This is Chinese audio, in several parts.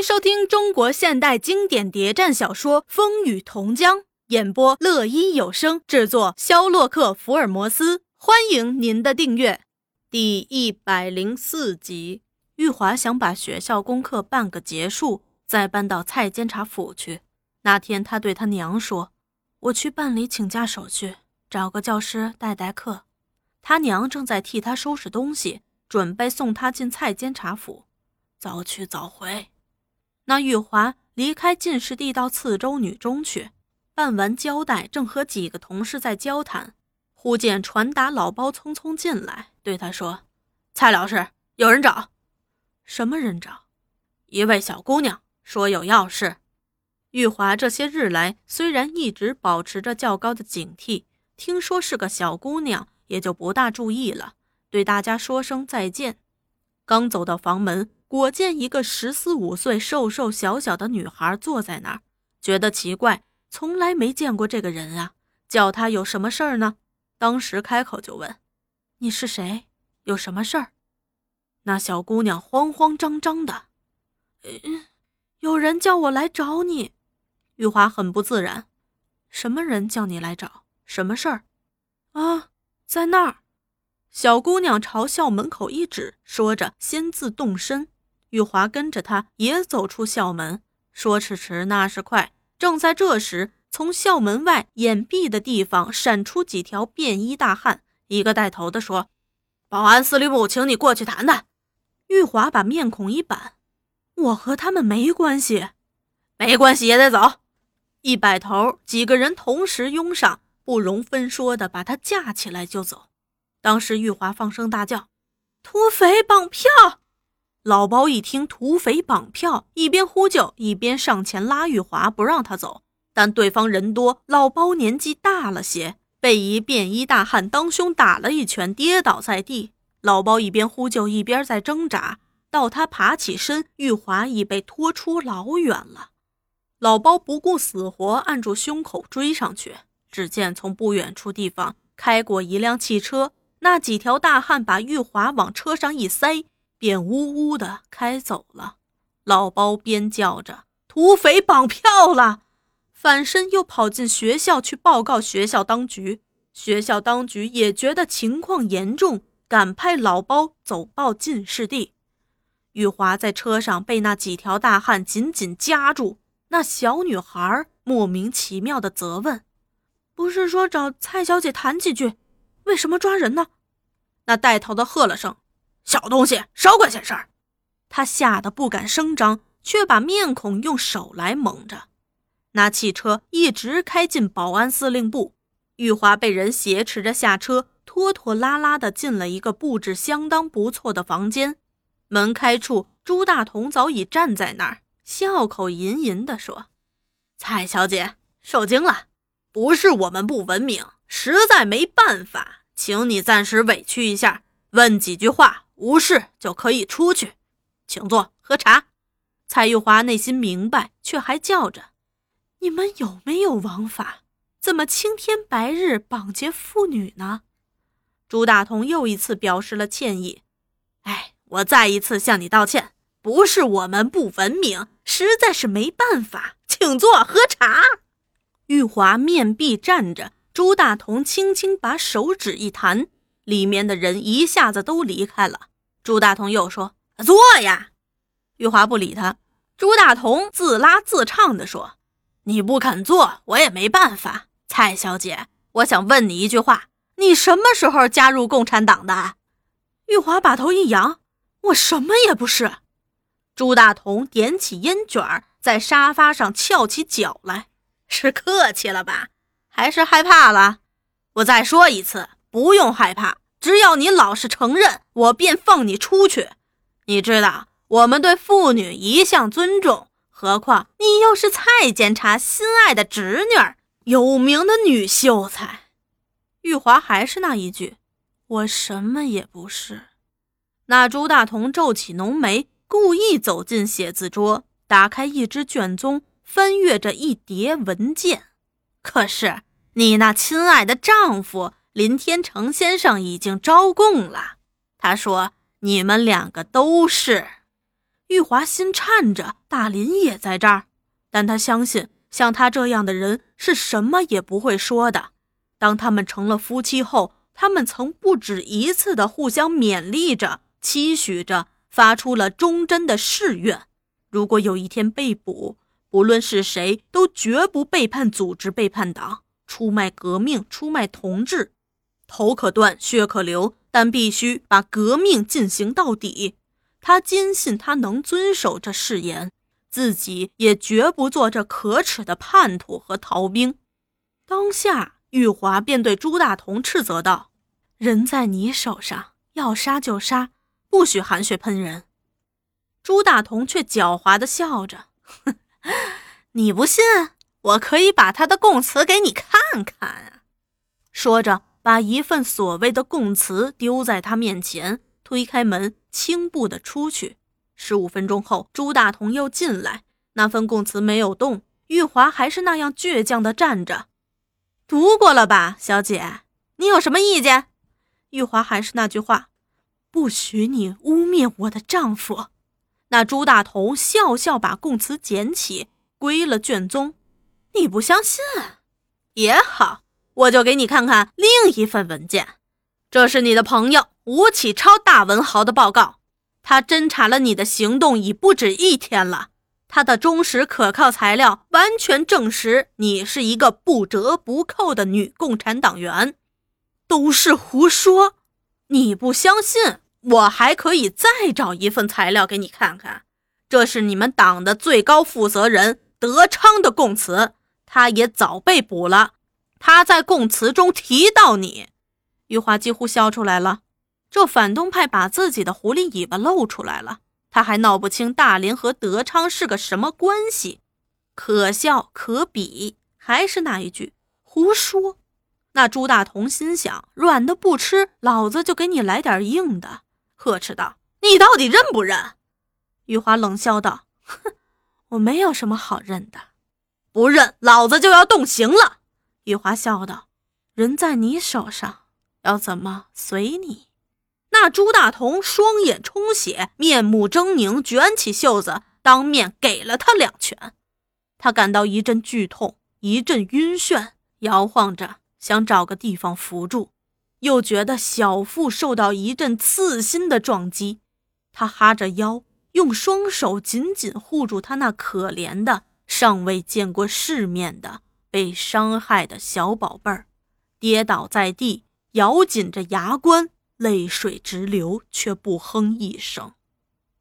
迎收听中国现代经典谍战小说《风雨同江》，演播乐一有声，制作肖洛克福尔摩斯。欢迎您的订阅。第一百零四集，玉华想把学校功课办个结束，再搬到蔡监察府去。那天，他对他娘说：“我去办理请假手续，找个教师代代课。”他娘正在替他收拾东西，准备送他进蔡监察府。早去早回。那玉华离开进士第，到次州女中去办完交代，正和几个同事在交谈，忽见传达老包匆匆进来，对他说：“蔡老师，有人找。什么人找？一位小姑娘，说有要事。”玉华这些日来虽然一直保持着较高的警惕，听说是个小姑娘，也就不大注意了，对大家说声再见。刚走到房门。果见一个十四五岁、瘦瘦小小的女孩坐在那儿，觉得奇怪，从来没见过这个人啊，叫他有什么事儿呢？当时开口就问：“你是谁？有什么事儿？”那小姑娘慌慌张张的：“嗯，有人叫我来找你。”玉华很不自然：“什么人叫你来找？什么事儿？”啊，在那儿。小姑娘朝校门口一指，说着，先自动身。玉华跟着他也走出校门，说迟迟那是快。正在这时，从校门外掩蔽的地方闪出几条便衣大汉，一个带头的说：“保安司令部，请你过去谈谈。”玉华把面孔一板：“我和他们没关系，没关系也得走。”一摆头，几个人同时拥上，不容分说的把他架起来就走。当时玉华放声大叫：“土匪绑票！”老包一听土匪绑票，一边呼救一边上前拉玉华，不让他走。但对方人多，老包年纪大了些，被一便衣大汉当胸打了一拳，跌倒在地。老包一边呼救一边在挣扎，到他爬起身，玉华已被拖出老远了。老包不顾死活，按住胸口追上去。只见从不远处地方开过一辆汽车，那几条大汉把玉华往车上一塞。便呜呜的开走了。老包边叫着“土匪绑票了”，反身又跑进学校去报告学校当局。学校当局也觉得情况严重，赶派老包走报进士第。玉华在车上被那几条大汉紧紧夹住。那小女孩莫名其妙的责问：“不是说找蔡小姐谈几句，为什么抓人呢？”那带头的喝了声。小东西，少管闲事儿！他吓得不敢声张，却把面孔用手来蒙着。那汽车一直开进保安司令部，玉华被人挟持着下车，拖拖拉拉的进了一个布置相当不错的房间。门开处，朱大同早已站在那儿，笑口吟吟地说：“蔡小姐受惊了，不是我们不文明，实在没办法，请你暂时委屈一下，问几句话。”无事就可以出去，请坐喝茶。蔡玉华内心明白，却还叫着：“你们有没有王法？怎么青天白日绑劫妇女呢？”朱大同又一次表示了歉意：“哎，我再一次向你道歉，不是我们不文明，实在是没办法，请坐喝茶。”玉华面壁站着，朱大同轻轻把手指一弹，里面的人一下子都离开了。朱大同又说：“坐呀。”玉华不理他。朱大同自拉自唱地说：“你不肯坐，我也没办法。”蔡小姐，我想问你一句话：你什么时候加入共产党的？玉华把头一扬：“我什么也不是。”朱大同点起烟卷，在沙发上翘起脚来：“是客气了吧？还是害怕了？我再说一次，不用害怕。”只要你老实承认，我便放你出去。你知道，我们对妇女一向尊重，何况你又是蔡监察心爱的侄女，有名的女秀才。玉华还是那一句：“我什么也不是。”那朱大同皱起浓眉，故意走进写字桌，打开一只卷宗，翻阅着一叠文件。可是你那亲爱的丈夫。林天成先生已经招供了，他说：“你们两个都是。”玉华心颤着，大林也在这儿，但他相信，像他这样的人是什么也不会说的。当他们成了夫妻后，他们曾不止一次的互相勉励着、期许着，发出了忠贞的誓愿：如果有一天被捕，不论是谁，都绝不背叛组织、背叛党，出卖革命、出卖同志，头可断，血可流，但必须把革命进行到底。他坚信他能遵守这誓言，自己也绝不做这可耻的叛徒和逃兵。当下，玉华便对朱大同斥责道：“人在你手上，要杀就杀，不许含血喷人。”朱大同却狡猾地笑着：“ 你不信，我可以把他的供词给你看看啊！”说着，把一份所谓的供词丢在他面前。推开门，轻步的出去。十五分钟后，朱大同又进来，那份供词没有动。玉华还是那样倔强的站着。读过了吧，小姐？你有什么意见？玉华还是那句话，不许你污蔑我的丈夫。那朱大同笑笑把供词捡起，归了卷宗。你不相信？也好，我就给你看看另一份文件。这是你的朋友。吴启超大文豪的报告，他侦查了你的行动已不止一天了。他的忠实可靠材料完全证实你是一个不折不扣的女共产党员，都是胡说。你不相信，我还可以再找一份材料给你看看。这是你们党的最高负责人德昌的供词，他也早被捕了。他在供词中提到你，玉华几乎笑出来了。这反动派把自己的狐狸尾巴露出来了，他还闹不清大林和德昌是个什么关系，可笑可比。还是那一句，胡说。那朱大同心想，软的不吃，老子就给你来点硬的，呵斥道：“你到底认不认？”玉华冷笑道：“哼，我没有什么好认的，不认，老子就要动刑了。”玉华笑道：“人在你手上，要怎么随你。”那朱大同双眼充血，面目狰狞，卷起袖子，当面给了他两拳。他感到一阵剧痛，一阵晕眩，摇晃着想找个地方扶住，又觉得小腹受到一阵刺心的撞击。他哈着腰，用双手紧紧护住他那可怜的、尚未见过世面的、被伤害的小宝贝儿，跌倒在地，咬紧着牙关。泪水直流，却不哼一声。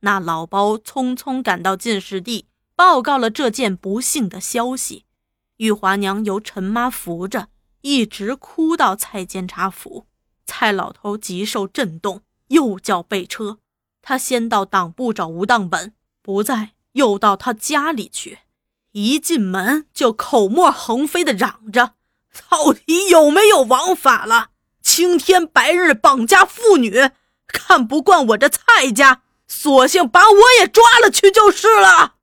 那老包匆匆赶到进士第，报告了这件不幸的消息。玉华娘由陈妈扶着，一直哭到蔡监察府。蔡老头极受震动，又叫备车。他先到党部找吴当本，不在，又到他家里去。一进门就口沫横飞的嚷着：“到底有没有王法了？”青天白日绑架妇女，看不惯我这蔡家，索性把我也抓了去就是了。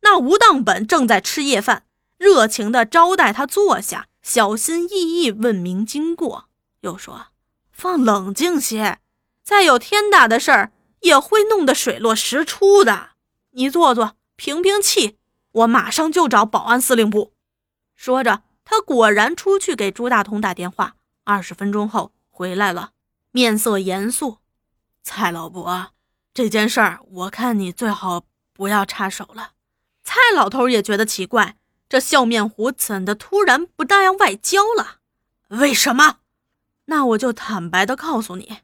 那吴当本正在吃夜饭，热情地招待他坐下，小心翼翼问明经过，又说：“放冷静些，再有天大的事儿，也会弄得水落石出的。你坐坐，平平气，我马上就找保安司令部。”说着，他果然出去给朱大同打电话。二十分钟后回来了，面色严肃。蔡老伯，这件事儿我看你最好不要插手了。蔡老头也觉得奇怪，这笑面虎怎的突然不那样外交了？为什么？那我就坦白的告诉你，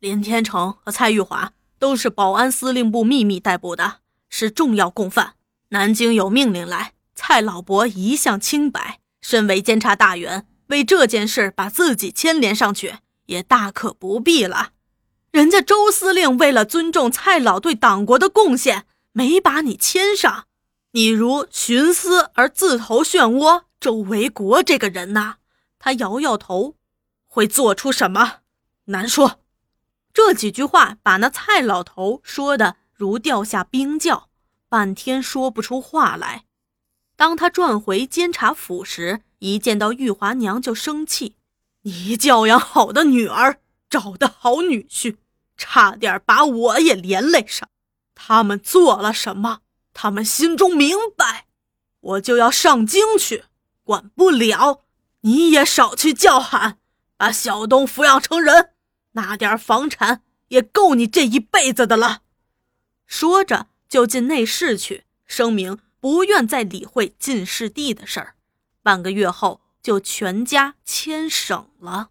林天成和蔡玉华都是保安司令部秘密逮捕的，是重要共犯。南京有命令来，蔡老伯一向清白，身为监察大员。为这件事把自己牵连上去，也大可不必了。人家周司令为了尊重蔡老对党国的贡献，没把你牵上。你如徇私而自投漩涡，周维国这个人呐，他摇摇头，会做出什么？难说。这几句话把那蔡老头说的如掉下冰窖，半天说不出话来。当他转回监察府时，一见到玉华娘就生气，你教养好的女儿，找的好女婿，差点把我也连累上。他们做了什么，他们心中明白。我就要上京去，管不了，你也少去叫喊，把小东抚养成人，那点房产也够你这一辈子的了。说着，就进内室去，声明不愿再理会进士第的事儿。半个月后，就全家迁省了。